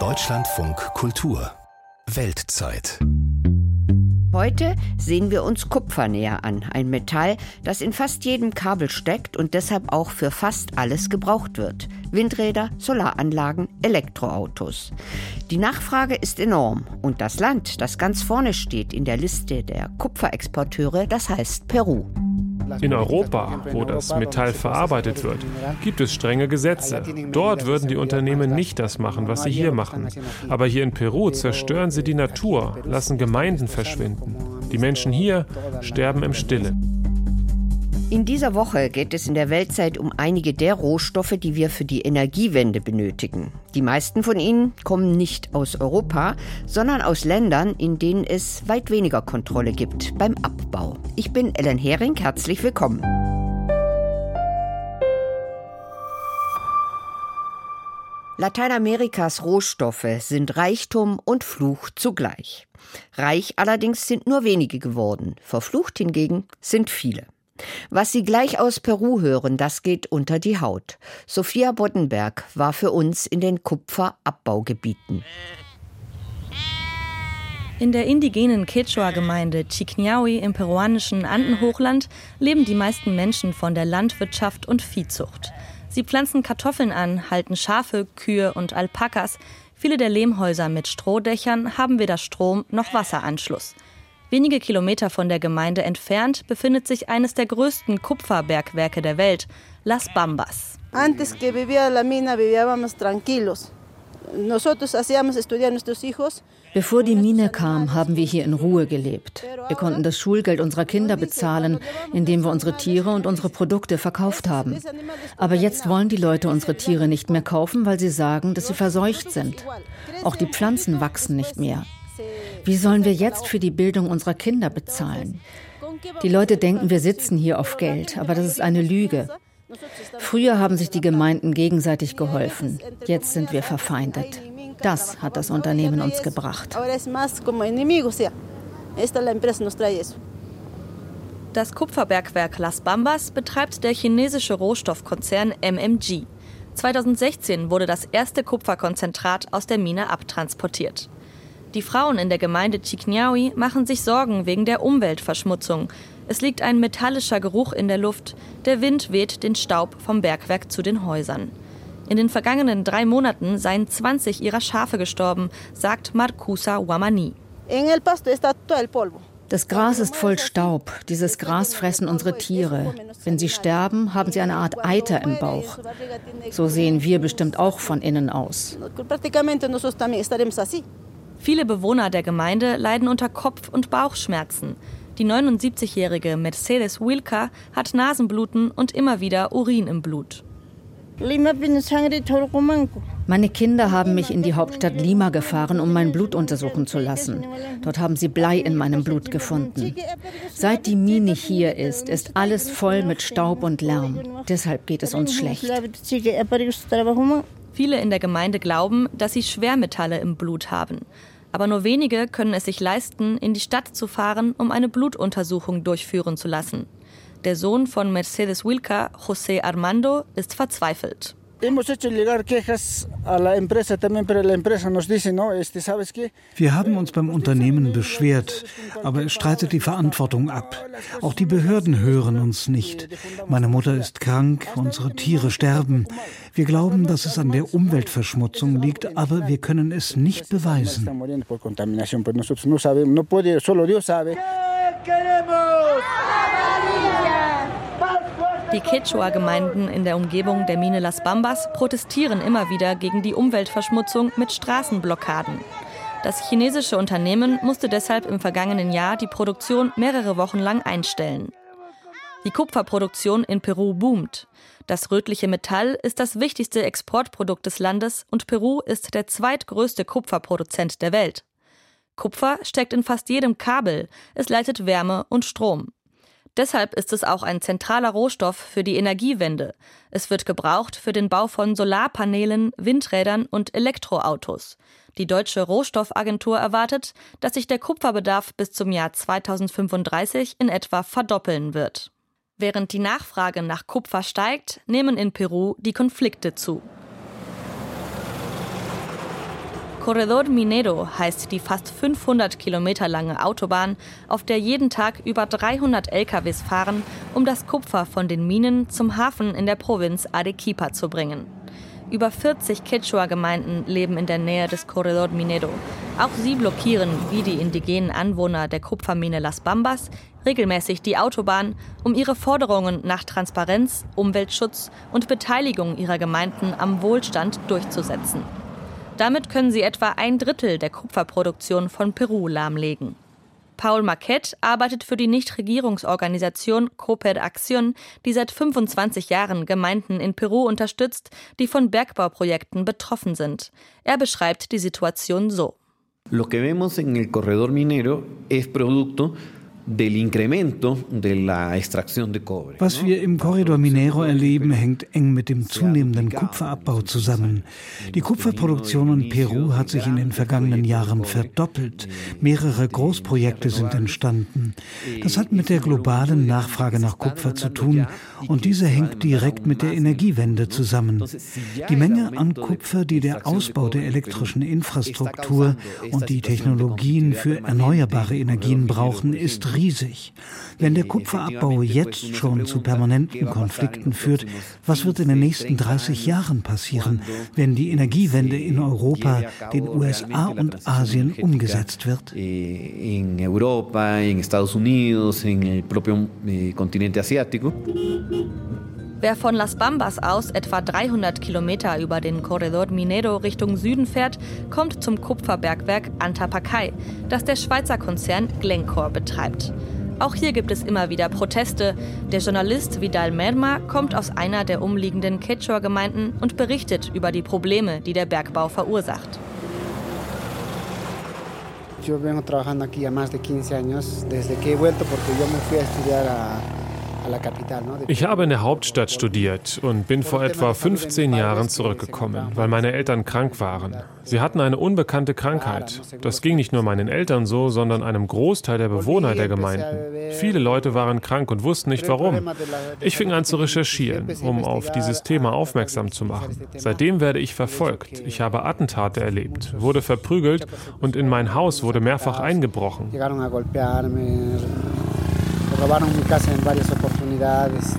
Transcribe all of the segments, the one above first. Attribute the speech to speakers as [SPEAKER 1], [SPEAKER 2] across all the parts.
[SPEAKER 1] Deutschlandfunk Kultur Weltzeit
[SPEAKER 2] Heute sehen wir uns Kupfer näher an, ein Metall, das in fast jedem Kabel steckt und deshalb auch für fast alles gebraucht wird. Windräder, Solaranlagen, Elektroautos. Die Nachfrage ist enorm und das Land, das ganz vorne steht in der Liste der Kupferexporteure, das heißt Peru.
[SPEAKER 3] In Europa, wo das Metall verarbeitet wird, gibt es strenge Gesetze. Dort würden die Unternehmen nicht das machen, was sie hier machen. Aber hier in Peru zerstören sie die Natur, lassen Gemeinden verschwinden. Die Menschen hier sterben im Stille.
[SPEAKER 2] In dieser Woche geht es in der Weltzeit um einige der Rohstoffe, die wir für die Energiewende benötigen. Die meisten von ihnen kommen nicht aus Europa, sondern aus Ländern, in denen es weit weniger Kontrolle gibt beim Abbau. Ich bin Ellen Hering, herzlich willkommen. Lateinamerikas Rohstoffe sind Reichtum und Fluch zugleich. Reich allerdings sind nur wenige geworden, verflucht hingegen sind viele. Was Sie gleich aus Peru hören, das geht unter die Haut. Sophia Boddenberg war für uns in den Kupferabbaugebieten.
[SPEAKER 4] In der indigenen Quechua-Gemeinde Chiquñaui im peruanischen Andenhochland leben die meisten Menschen von der Landwirtschaft und Viehzucht. Sie pflanzen Kartoffeln an, halten Schafe, Kühe und Alpakas. Viele der Lehmhäuser mit Strohdächern haben weder Strom noch Wasseranschluss. Wenige Kilometer von der Gemeinde entfernt befindet sich eines der größten Kupferbergwerke der Welt, Las Bambas.
[SPEAKER 5] Antes que vivía la mina vivíamos tranquilos.
[SPEAKER 6] Bevor die Mine kam, haben wir hier in Ruhe gelebt. Wir konnten das Schulgeld unserer Kinder bezahlen, indem wir unsere Tiere und unsere Produkte verkauft haben. Aber jetzt wollen die Leute unsere Tiere nicht mehr kaufen, weil sie sagen, dass sie verseucht sind. Auch die Pflanzen wachsen nicht mehr. Wie sollen wir jetzt für die Bildung unserer Kinder bezahlen? Die Leute denken, wir sitzen hier auf Geld, aber das ist eine Lüge. Früher haben sich die Gemeinden gegenseitig geholfen. Jetzt sind wir verfeindet. Das hat das Unternehmen uns gebracht.
[SPEAKER 4] Das Kupferbergwerk Las Bambas betreibt der chinesische Rohstoffkonzern MMG. 2016 wurde das erste Kupferkonzentrat aus der Mine abtransportiert. Die Frauen in der Gemeinde Chiquñaui machen sich Sorgen wegen der Umweltverschmutzung. Es liegt ein metallischer Geruch in der Luft. Der Wind weht den Staub vom Bergwerk zu den Häusern. In den vergangenen drei Monaten seien 20 ihrer Schafe gestorben, sagt Marcusa Wamani.
[SPEAKER 6] Das Gras ist voll Staub. Dieses Gras fressen unsere Tiere. Wenn sie sterben, haben sie eine Art Eiter im Bauch. So sehen wir bestimmt auch von innen aus.
[SPEAKER 4] Viele Bewohner der Gemeinde leiden unter Kopf- und Bauchschmerzen. Die 79-jährige Mercedes Wilka hat Nasenbluten und immer wieder Urin im Blut.
[SPEAKER 6] Meine Kinder haben mich in die Hauptstadt Lima gefahren, um mein Blut untersuchen zu lassen. Dort haben sie Blei in meinem Blut gefunden. Seit die Mine hier ist, ist alles voll mit Staub und Lärm. Deshalb geht es uns schlecht.
[SPEAKER 4] Viele in der Gemeinde glauben, dass sie Schwermetalle im Blut haben aber nur wenige können es sich leisten, in die Stadt zu fahren, um eine Blutuntersuchung durchführen zu lassen. Der Sohn von Mercedes Wilka, José Armando, ist verzweifelt.
[SPEAKER 7] Wir haben uns beim Unternehmen beschwert, aber es streitet die Verantwortung ab. Auch die Behörden hören uns nicht. Meine Mutter ist krank, unsere Tiere sterben. Wir glauben, dass es an der Umweltverschmutzung liegt, aber wir können es nicht beweisen.
[SPEAKER 4] Die Quechua-Gemeinden in der Umgebung der Mine Las Bambas protestieren immer wieder gegen die Umweltverschmutzung mit Straßenblockaden. Das chinesische Unternehmen musste deshalb im vergangenen Jahr die Produktion mehrere Wochen lang einstellen. Die Kupferproduktion in Peru boomt. Das rötliche Metall ist das wichtigste Exportprodukt des Landes und Peru ist der zweitgrößte Kupferproduzent der Welt. Kupfer steckt in fast jedem Kabel, es leitet Wärme und Strom. Deshalb ist es auch ein zentraler Rohstoff für die Energiewende. Es wird gebraucht für den Bau von Solarpanelen, Windrädern und Elektroautos. Die deutsche Rohstoffagentur erwartet, dass sich der Kupferbedarf bis zum Jahr 2035 in etwa verdoppeln wird. Während die Nachfrage nach Kupfer steigt, nehmen in Peru die Konflikte zu. Corredor Minero heißt die fast 500 Kilometer lange Autobahn, auf der jeden Tag über 300 LKWs fahren, um das Kupfer von den Minen zum Hafen in der Provinz Arequipa zu bringen. Über 40 Quechua-Gemeinden leben in der Nähe des Corredor Minero. Auch sie blockieren, wie die indigenen Anwohner der Kupfermine Las Bambas, regelmäßig die Autobahn, um ihre Forderungen nach Transparenz, Umweltschutz und Beteiligung ihrer Gemeinden am Wohlstand durchzusetzen. Damit können sie etwa ein Drittel der Kupferproduktion von Peru lahmlegen. Paul Marquette arbeitet für die Nichtregierungsorganisation Cooper Acción, die seit 25 Jahren Gemeinden in Peru unterstützt, die von Bergbauprojekten betroffen sind. Er beschreibt die Situation so.
[SPEAKER 8] Lo que vemos en el corredor minero es producto
[SPEAKER 7] was wir im Korridor Minero erleben, hängt eng mit dem zunehmenden Kupferabbau zusammen. Die Kupferproduktion in Peru hat sich in den vergangenen Jahren verdoppelt. Mehrere Großprojekte sind entstanden. Das hat mit der globalen Nachfrage nach Kupfer zu tun und diese hängt direkt mit der Energiewende zusammen. Die Menge an Kupfer, die der Ausbau der elektrischen Infrastruktur und die Technologien für erneuerbare Energien brauchen, ist riesig. Wenn der Kupferabbau jetzt schon zu permanenten Konflikten führt, was wird in den nächsten 30 Jahren passieren, wenn die Energiewende in Europa, den USA und Asien umgesetzt wird?
[SPEAKER 8] In Europa, in Estados Unidos, en el propio eh, continente asiático.
[SPEAKER 4] Wer von Las Bambas aus etwa 300 Kilometer über den Corredor Minero Richtung Süden fährt, kommt zum Kupferbergwerk Antapacay, das der Schweizer Konzern Glencore betreibt. Auch hier gibt es immer wieder Proteste. Der Journalist Vidal Merma kommt aus einer der umliegenden Quechua-Gemeinden und berichtet über die Probleme, die der Bergbau verursacht.
[SPEAKER 9] Yo vengo trabajando aquí ya más de 15 años, desde que he vuelto porque yo me fui a estudiar
[SPEAKER 3] ich habe in der Hauptstadt studiert und bin vor etwa 15 Jahren zurückgekommen, weil meine Eltern krank waren. Sie hatten eine unbekannte Krankheit. Das ging nicht nur meinen Eltern so, sondern einem Großteil der Bewohner der Gemeinden. Viele Leute waren krank und wussten nicht warum. Ich fing an zu recherchieren, um auf dieses Thema aufmerksam zu machen. Seitdem werde ich verfolgt. Ich habe Attentate erlebt, wurde verprügelt und in mein Haus wurde mehrfach eingebrochen
[SPEAKER 4] robaron mi casa en varias oportunidades.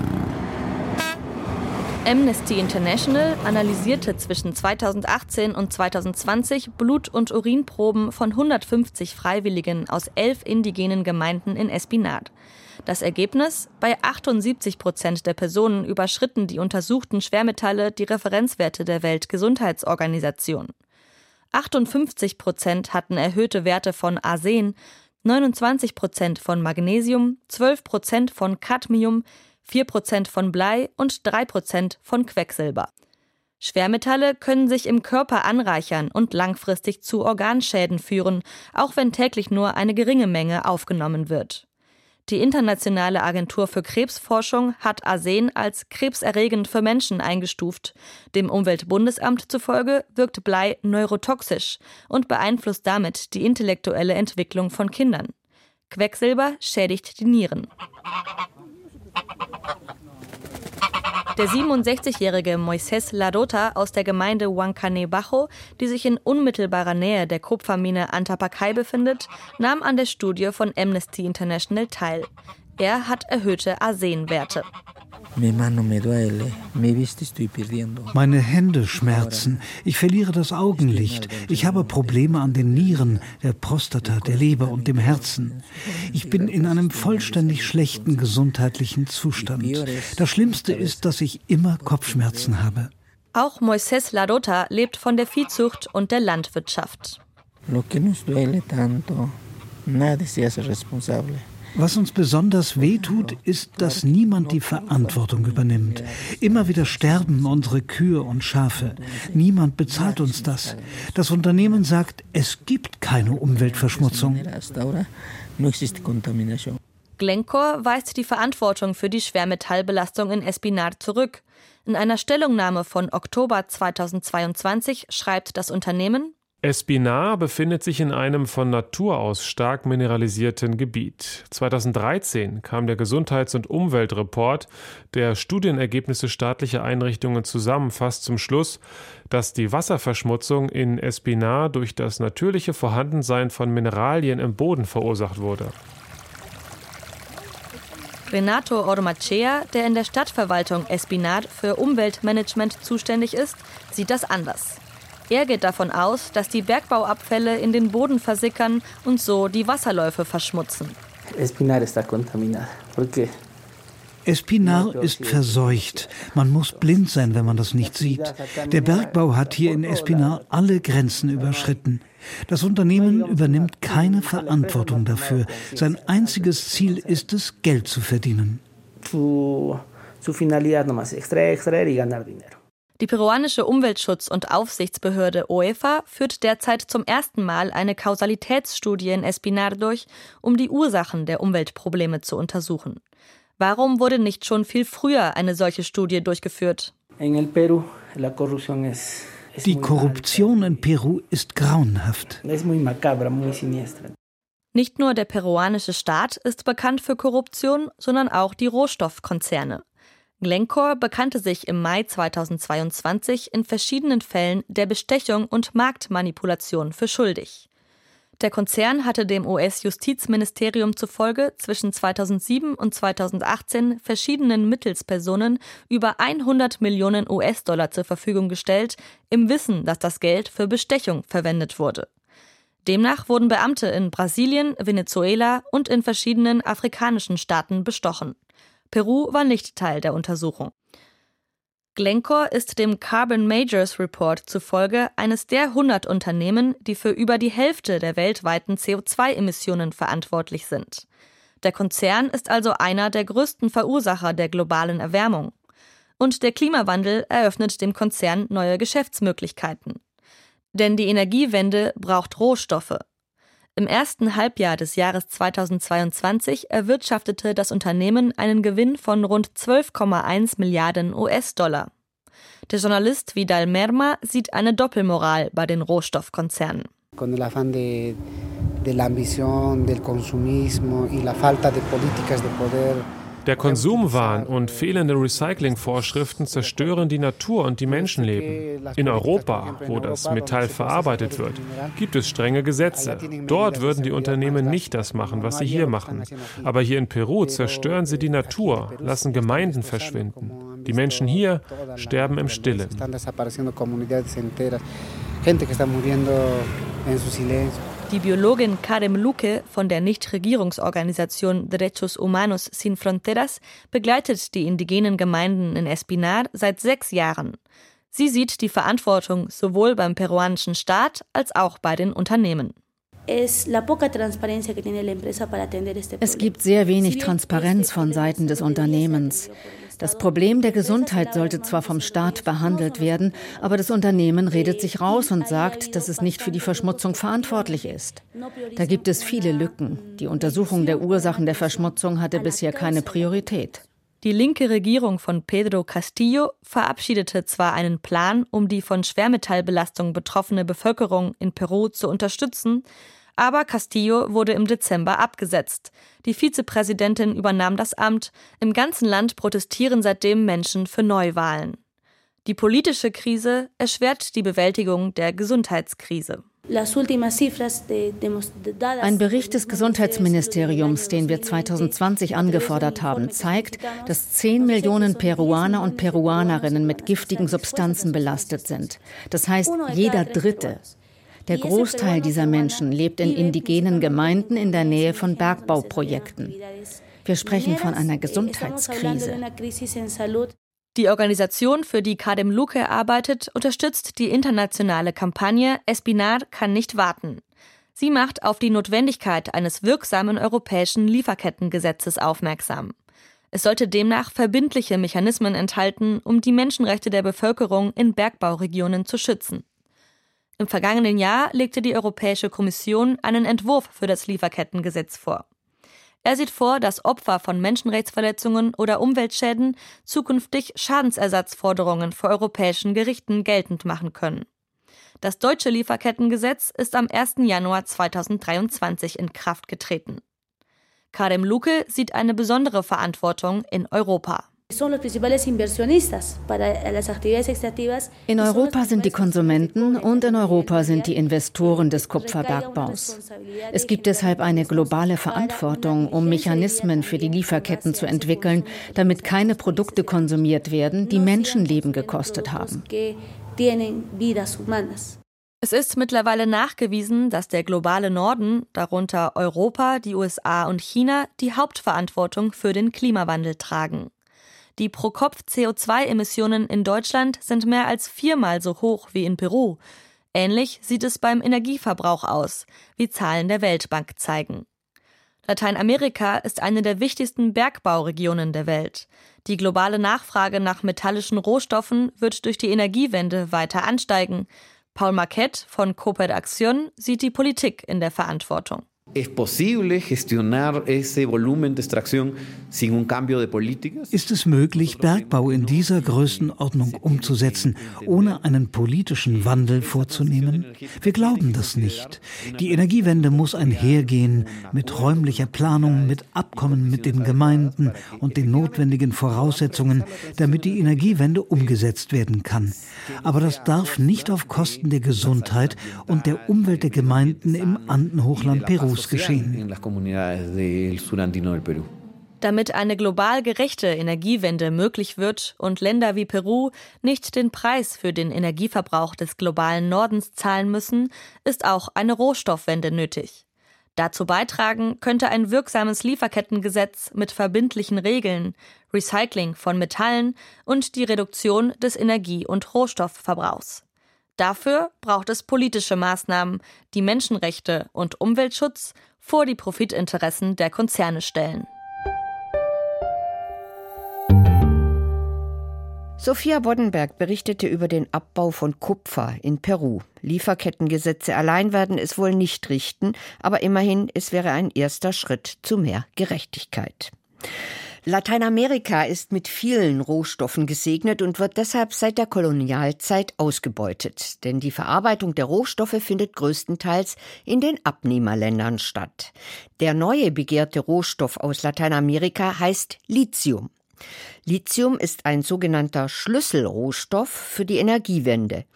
[SPEAKER 4] Amnesty International analysierte zwischen 2018 und 2020 Blut- und Urinproben von 150 Freiwilligen aus elf indigenen Gemeinden in Espinad. Das Ergebnis? Bei 78 Prozent der Personen überschritten die untersuchten Schwermetalle die Referenzwerte der Weltgesundheitsorganisation. 58 Prozent hatten erhöhte Werte von Arsen, 29 Prozent von Magnesium, 12 Prozent von Cadmium, 4 Prozent von Blei und 3 Prozent von Quecksilber. Schwermetalle können sich im Körper anreichern und langfristig zu Organschäden führen, auch wenn täglich nur eine geringe Menge aufgenommen wird. Die Internationale Agentur für Krebsforschung hat Arsen als krebserregend für Menschen eingestuft. Dem Umweltbundesamt zufolge wirkt Blei neurotoxisch und beeinflusst damit die intellektuelle Entwicklung von Kindern. Quecksilber schädigt die Nieren. Der 67-jährige Moises Larota aus der Gemeinde Huancanebajo, die sich in unmittelbarer Nähe der Kupfermine Antapacay befindet, nahm an der Studie von Amnesty International teil. Er hat erhöhte Arsenwerte.
[SPEAKER 7] Meine Hände schmerzen. Ich verliere das Augenlicht. Ich habe Probleme an den Nieren, der Prostata, der Leber und dem Herzen. Ich bin in einem vollständig schlechten gesundheitlichen Zustand. Das Schlimmste ist, dass ich immer Kopfschmerzen habe.
[SPEAKER 4] Auch Moises Larota lebt von der Viehzucht und der Landwirtschaft. Lo que nos duele tanto,
[SPEAKER 7] nadie se hace responsable. Was uns besonders wehtut, ist, dass niemand die Verantwortung übernimmt. Immer wieder sterben unsere Kühe und Schafe. Niemand bezahlt uns das. Das Unternehmen sagt, es gibt keine Umweltverschmutzung.
[SPEAKER 4] Glencore weist die Verantwortung für die Schwermetallbelastung in Espinard zurück. In einer Stellungnahme von Oktober 2022 schreibt das Unternehmen,
[SPEAKER 3] Espinar befindet sich in einem von Natur aus stark mineralisierten Gebiet. 2013 kam der Gesundheits- und Umweltreport, der Studienergebnisse staatlicher Einrichtungen zusammenfasst, zum Schluss, dass die Wasserverschmutzung in Espinar durch das natürliche Vorhandensein von Mineralien im Boden verursacht wurde.
[SPEAKER 4] Renato Ormacea, der in der Stadtverwaltung Espinar für Umweltmanagement zuständig ist, sieht das anders. Er geht davon aus, dass die Bergbauabfälle in den Boden versickern und so die Wasserläufe verschmutzen.
[SPEAKER 7] Espinar está contaminada. Porque Espinar ist verseucht. Man muss blind sein, wenn man das nicht sieht. Der Bergbau hat hier in Espinar alle Grenzen überschritten. Das Unternehmen übernimmt keine Verantwortung dafür. Sein einziges Ziel ist es, Geld zu verdienen. Su, su finalidad nomás, extraer, extraer y ganar dinero.
[SPEAKER 4] Die peruanische Umweltschutz- und Aufsichtsbehörde OEFA führt derzeit zum ersten Mal eine Kausalitätsstudie in Espinar durch, um die Ursachen der Umweltprobleme zu untersuchen. Warum wurde nicht schon viel früher eine solche Studie durchgeführt?
[SPEAKER 7] Die Korruption in Peru ist grauenhaft.
[SPEAKER 4] Nicht nur der peruanische Staat ist bekannt für Korruption, sondern auch die Rohstoffkonzerne. Glencore bekannte sich im Mai 2022 in verschiedenen Fällen der Bestechung und Marktmanipulation für schuldig. Der Konzern hatte dem US-Justizministerium zufolge zwischen 2007 und 2018 verschiedenen Mittelspersonen über 100 Millionen US-Dollar zur Verfügung gestellt, im Wissen, dass das Geld für Bestechung verwendet wurde. Demnach wurden Beamte in Brasilien, Venezuela und in verschiedenen afrikanischen Staaten bestochen. Peru war nicht Teil der Untersuchung. Glencore ist dem Carbon Majors Report zufolge eines der 100 Unternehmen, die für über die Hälfte der weltweiten CO2-Emissionen verantwortlich sind. Der Konzern ist also einer der größten Verursacher der globalen Erwärmung. Und der Klimawandel eröffnet dem Konzern neue Geschäftsmöglichkeiten. Denn die Energiewende braucht Rohstoffe. Im ersten Halbjahr des Jahres 2022 erwirtschaftete das Unternehmen einen Gewinn von rund 12,1 Milliarden US-Dollar. Der Journalist Vidal Merma sieht eine Doppelmoral bei den Rohstoffkonzernen. Con el afán de, de la ambición, del consumismo y la falta de políticas
[SPEAKER 3] der Konsumwahn und fehlende Recyclingvorschriften zerstören die Natur und die Menschenleben. In Europa, wo das Metall verarbeitet wird, gibt es strenge Gesetze. Dort würden die Unternehmen nicht das machen, was sie hier machen. Aber hier in Peru zerstören sie die Natur, lassen Gemeinden verschwinden. Die Menschen hier sterben im Stillen. Die Biologin Karem Luque von der Nichtregierungsorganisation Derechos Humanos Sin Fronteras begleitet die indigenen Gemeinden in Espinar seit sechs Jahren. Sie sieht die Verantwortung sowohl beim peruanischen Staat als auch bei den Unternehmen.
[SPEAKER 6] Es gibt sehr wenig Transparenz von Seiten des Unternehmens. Das Problem der Gesundheit sollte zwar vom Staat behandelt werden, aber das Unternehmen redet sich raus und sagt, dass es nicht für die Verschmutzung verantwortlich ist. Da gibt es viele Lücken. Die Untersuchung der Ursachen der Verschmutzung hatte bisher keine Priorität.
[SPEAKER 4] Die linke Regierung von Pedro Castillo verabschiedete zwar einen Plan, um die von Schwermetallbelastung betroffene Bevölkerung in Peru zu unterstützen, aber Castillo wurde im Dezember abgesetzt. Die Vizepräsidentin übernahm das Amt. Im ganzen Land protestieren seitdem Menschen für Neuwahlen. Die politische Krise erschwert die Bewältigung der Gesundheitskrise.
[SPEAKER 6] Ein Bericht des Gesundheitsministeriums, den wir 2020 angefordert haben, zeigt, dass 10 Millionen Peruaner und Peruanerinnen mit giftigen Substanzen belastet sind. Das heißt, jeder Dritte. Der Großteil dieser Menschen lebt in indigenen Gemeinden in der Nähe von Bergbauprojekten. Wir sprechen von einer Gesundheitskrise.
[SPEAKER 4] Die Organisation, für die Kadem Luke arbeitet, unterstützt die internationale Kampagne Espinar kann nicht warten. Sie macht auf die Notwendigkeit eines wirksamen europäischen Lieferkettengesetzes aufmerksam. Es sollte demnach verbindliche Mechanismen enthalten, um die Menschenrechte der Bevölkerung in Bergbauregionen zu schützen. Im vergangenen Jahr legte die Europäische Kommission einen Entwurf für das Lieferkettengesetz vor. Er sieht vor, dass Opfer von Menschenrechtsverletzungen oder Umweltschäden zukünftig Schadensersatzforderungen vor europäischen Gerichten geltend machen können. Das deutsche Lieferkettengesetz ist am 1. Januar 2023 in Kraft getreten. Karim Luke sieht eine besondere Verantwortung in Europa.
[SPEAKER 6] In Europa sind die Konsumenten und in Europa sind die Investoren des Kupferbergbaus. Es gibt deshalb eine globale Verantwortung, um Mechanismen für die Lieferketten zu entwickeln, damit keine Produkte konsumiert werden, die Menschenleben gekostet haben.
[SPEAKER 4] Es ist mittlerweile nachgewiesen, dass der globale Norden, darunter Europa, die USA und China, die Hauptverantwortung für den Klimawandel tragen. Die Pro-Kopf-CO2-Emissionen in Deutschland sind mehr als viermal so hoch wie in Peru. Ähnlich sieht es beim Energieverbrauch aus, wie Zahlen der Weltbank zeigen. Lateinamerika ist eine der wichtigsten Bergbauregionen der Welt. Die globale Nachfrage nach metallischen Rohstoffen wird durch die Energiewende weiter ansteigen. Paul Marquette von Cooper Acción sieht die Politik in der Verantwortung.
[SPEAKER 8] ¿Es posible gestionar ese volumen de extracción sin un cambio de políticas?
[SPEAKER 7] Ist es möglich, Bergbau in dieser Größenordnung umzusetzen, ohne einen politischen Wandel vorzunehmen? Wir glauben das nicht. Die Energiewende muss einhergehen mit räumlicher Planung, mit Abkommen mit den Gemeinden und den notwendigen Voraussetzungen, damit die Energiewende umgesetzt werden kann. Aber das darf nicht auf Kosten der Gesundheit und der Umwelt der Gemeinden im Andenhochland Perus Perus geschehen.
[SPEAKER 4] Damit eine global gerechte Energiewende möglich wird und Länder wie Peru nicht den Preis für den Energieverbrauch des globalen Nordens zahlen müssen, ist auch eine Rohstoffwende nötig. Dazu beitragen könnte ein wirksames Lieferkettengesetz mit verbindlichen Regeln, Recycling von Metallen und die Reduktion des Energie- und Rohstoffverbrauchs. Dafür braucht es politische Maßnahmen, die Menschenrechte und Umweltschutz vor die Profitinteressen der Konzerne stellen.
[SPEAKER 2] Sophia Boddenberg berichtete über den Abbau von Kupfer in Peru. Lieferkettengesetze allein werden es wohl nicht richten, aber immerhin, es wäre ein erster Schritt zu mehr Gerechtigkeit. Lateinamerika ist mit vielen Rohstoffen gesegnet und wird deshalb seit der Kolonialzeit ausgebeutet. Denn die Verarbeitung der Rohstoffe findet größtenteils in den Abnehmerländern statt. Der neue begehrte Rohstoff aus Lateinamerika heißt Lithium. Lithium ist ein sogenannter Schlüsselrohstoff für die Energiewende.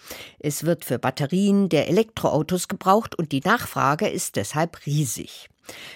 [SPEAKER 2] Es wird für Batterien der Elektroautos gebraucht und die Nachfrage ist deshalb riesig.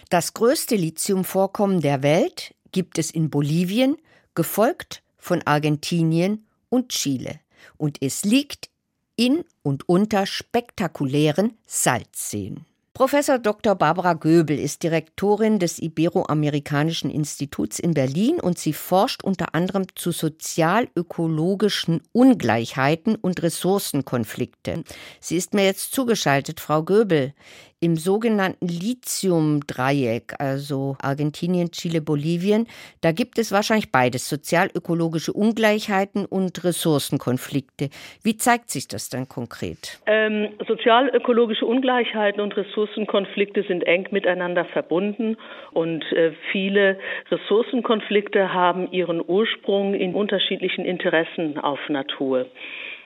[SPEAKER 2] Das größte Lithiumvorkommen der Welt gibt es in Bolivien, gefolgt von Argentinien und Chile. Und es liegt in und unter spektakulären Salzseen. Professor Dr. Barbara Göbel ist Direktorin des Iberoamerikanischen Instituts in Berlin und sie forscht unter anderem zu sozial-ökologischen Ungleichheiten und Ressourcenkonflikte. Sie ist mir jetzt zugeschaltet, Frau Göbel im sogenannten Lithium-Dreieck, also Argentinien, Chile, Bolivien, da gibt es wahrscheinlich beides, sozial-ökologische Ungleichheiten und Ressourcenkonflikte. Wie zeigt sich das dann konkret?
[SPEAKER 10] Ähm, sozial-ökologische Ungleichheiten und Ressourcenkonflikte sind eng miteinander verbunden und äh, viele Ressourcenkonflikte haben ihren Ursprung in unterschiedlichen Interessen auf Natur.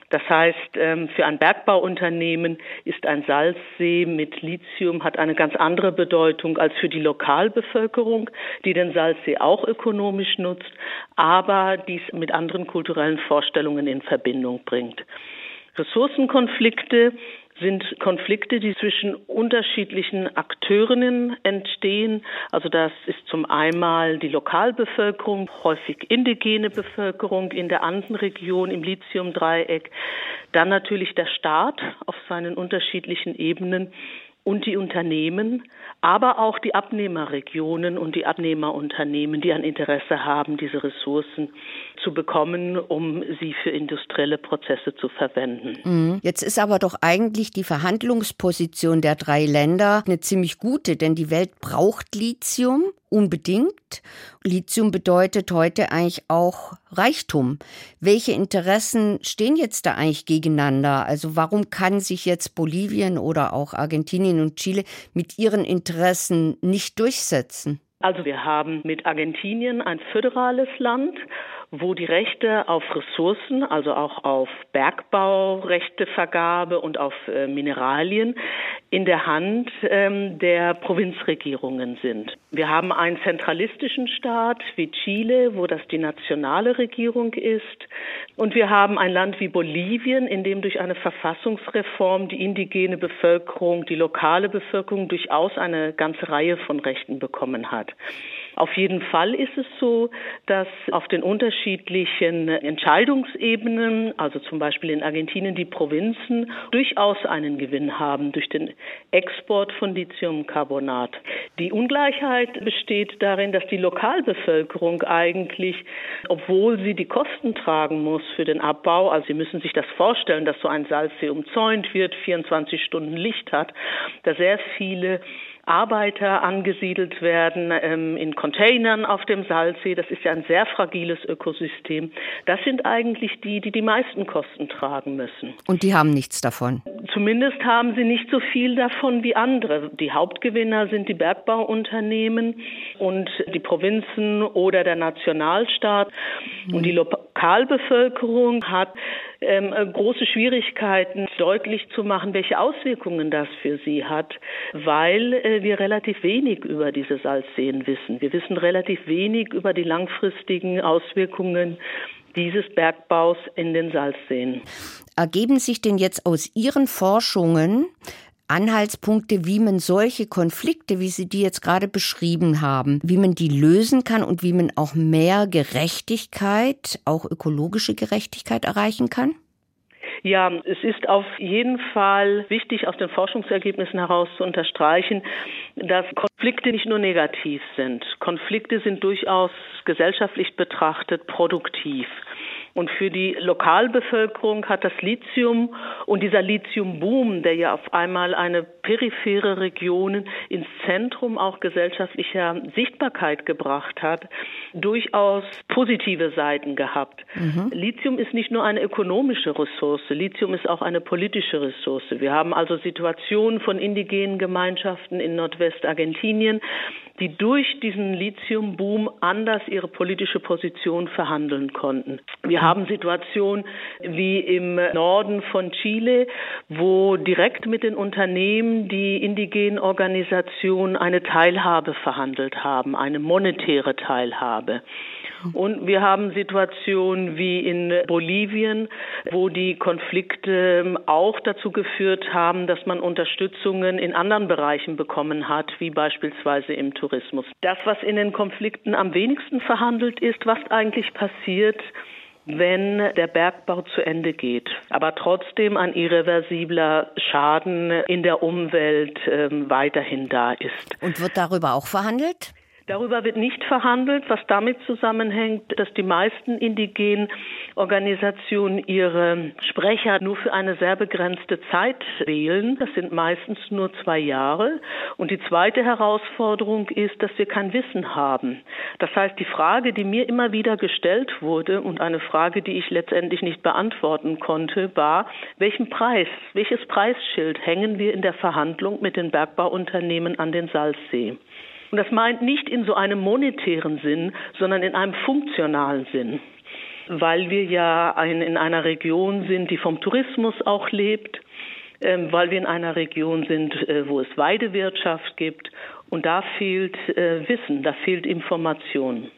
[SPEAKER 10] Das heißt, ähm, für ein Bergbauunternehmen ist ein Salzsee mit Lithium hat eine ganz andere Bedeutung als für die Lokalbevölkerung, die den Salzsee auch ökonomisch nutzt, aber dies mit anderen kulturellen Vorstellungen in Verbindung bringt. Ressourcenkonflikte sind Konflikte, die zwischen unterschiedlichen Akteurinnen entstehen. Also das ist zum einen die Lokalbevölkerung, häufig indigene Bevölkerung in der Andenregion im Lithiumdreieck, dann natürlich der Staat auf seinen unterschiedlichen Ebenen und die Unternehmen, aber auch die Abnehmerregionen und die Abnehmerunternehmen, die ein Interesse haben, diese Ressourcen zu bekommen, um sie für industrielle Prozesse zu verwenden.
[SPEAKER 2] Mhm. Jetzt ist aber doch eigentlich die Verhandlungsposition der drei Länder eine ziemlich gute, denn die Welt braucht Lithium unbedingt. Lithium bedeutet heute eigentlich auch Reichtum. Welche Interessen stehen jetzt da eigentlich gegeneinander? Also warum kann sich jetzt Bolivien oder auch Argentinien und Chile mit ihren Interessen nicht durchsetzen?
[SPEAKER 10] Also wir haben mit Argentinien ein föderales Land wo die Rechte auf Ressourcen, also auch auf Bergbaurechtevergabe und auf äh, Mineralien in der Hand ähm, der Provinzregierungen sind. Wir haben einen zentralistischen Staat wie Chile, wo das die nationale Regierung ist. Und wir haben ein Land wie Bolivien, in dem durch eine Verfassungsreform die indigene Bevölkerung, die lokale Bevölkerung durchaus eine ganze Reihe von Rechten bekommen hat. Auf jeden Fall ist es so, dass auf den unterschiedlichen Entscheidungsebenen, also zum Beispiel in Argentinien die Provinzen, durchaus einen Gewinn haben durch den Export von Lithiumcarbonat. Die Ungleichheit besteht darin, dass die Lokalbevölkerung eigentlich, obwohl sie die Kosten tragen muss für den Abbau, also Sie müssen sich das vorstellen, dass so ein Salzsee umzäunt wird, 24 Stunden Licht hat, da sehr viele Arbeiter angesiedelt werden ähm, in Containern auf dem Salzsee. Das ist ja ein sehr fragiles Ökosystem. Das sind eigentlich die, die die meisten Kosten tragen müssen.
[SPEAKER 2] Und die haben nichts davon?
[SPEAKER 10] Zumindest haben sie nicht so viel davon wie andere. Die Hauptgewinner sind die Bergbauunternehmen und die Provinzen oder der Nationalstaat. Und die Lokalbevölkerung hat ähm, äh, große Schwierigkeiten, deutlich zu machen, welche Auswirkungen das für sie hat, weil äh, wir relativ wenig über diese Salzseen wissen. Wir wissen relativ wenig über die langfristigen Auswirkungen dieses Bergbaus in den Salzseen.
[SPEAKER 2] Ergeben sich denn jetzt aus Ihren Forschungen Anhaltspunkte, wie man solche Konflikte, wie Sie die jetzt gerade beschrieben haben, wie man die lösen kann und wie man auch mehr Gerechtigkeit, auch ökologische Gerechtigkeit erreichen kann?
[SPEAKER 10] Ja, es ist auf jeden Fall wichtig, aus den Forschungsergebnissen heraus zu unterstreichen, dass Konflikte nicht nur negativ sind. Konflikte sind durchaus gesellschaftlich betrachtet produktiv. Und für die Lokalbevölkerung hat das Lithium und dieser Lithiumboom, der ja auf einmal eine periphere Region ins Zentrum auch gesellschaftlicher Sichtbarkeit gebracht hat, durchaus positive Seiten gehabt. Mhm. Lithium ist nicht nur eine ökonomische Ressource, Lithium ist auch eine politische Ressource. Wir haben also Situationen von indigenen Gemeinschaften in Nordwestargentinien, die durch diesen Lithiumboom anders ihre politische Position verhandeln konnten. Wir haben Situationen wie im Norden von Chile, wo direkt mit den Unternehmen die indigenen Organisationen eine Teilhabe verhandelt haben, eine monetäre Teilhabe. Und wir haben Situationen wie in Bolivien, wo die Konflikte auch dazu geführt haben, dass man Unterstützungen in anderen Bereichen bekommen hat, wie beispielsweise im Tourismus. Das, was in den Konflikten am wenigsten verhandelt ist, was eigentlich passiert, wenn der Bergbau zu Ende geht, aber trotzdem ein irreversibler Schaden in der Umwelt äh, weiterhin da ist.
[SPEAKER 2] Und wird darüber auch verhandelt?
[SPEAKER 10] Darüber wird nicht verhandelt, was damit zusammenhängt, dass die meisten indigenen Organisationen ihre Sprecher nur für eine sehr begrenzte Zeit wählen. Das sind meistens nur zwei Jahre. Und die zweite Herausforderung ist, dass wir kein Wissen haben. Das heißt, die Frage, die mir immer wieder gestellt wurde und eine Frage, die ich letztendlich nicht beantworten konnte, war, welchen Preis, welches Preisschild hängen wir in der Verhandlung mit den Bergbauunternehmen an den Salzsee? Und das meint nicht in so einem monetären Sinn, sondern in einem funktionalen Sinn, weil wir ja ein, in einer Region sind, die vom Tourismus auch lebt, äh, weil wir in einer Region sind, äh, wo es Weidewirtschaft gibt. Und da fehlt äh, Wissen, da fehlt Information.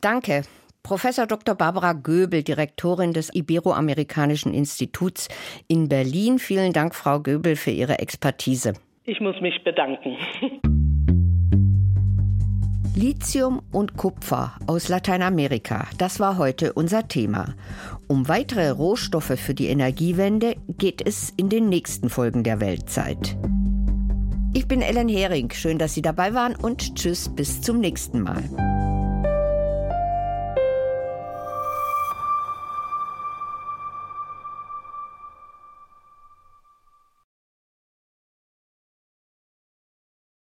[SPEAKER 2] Danke. Professor Dr. Barbara Göbel, Direktorin des Iberoamerikanischen Instituts in Berlin. Vielen Dank, Frau Göbel, für Ihre Expertise.
[SPEAKER 10] Ich muss mich bedanken.
[SPEAKER 2] Lithium und Kupfer aus Lateinamerika, das war heute unser Thema. Um weitere Rohstoffe für die Energiewende geht es in den nächsten Folgen der Weltzeit. Ich bin Ellen Hering, schön, dass Sie dabei waren und tschüss bis zum nächsten Mal.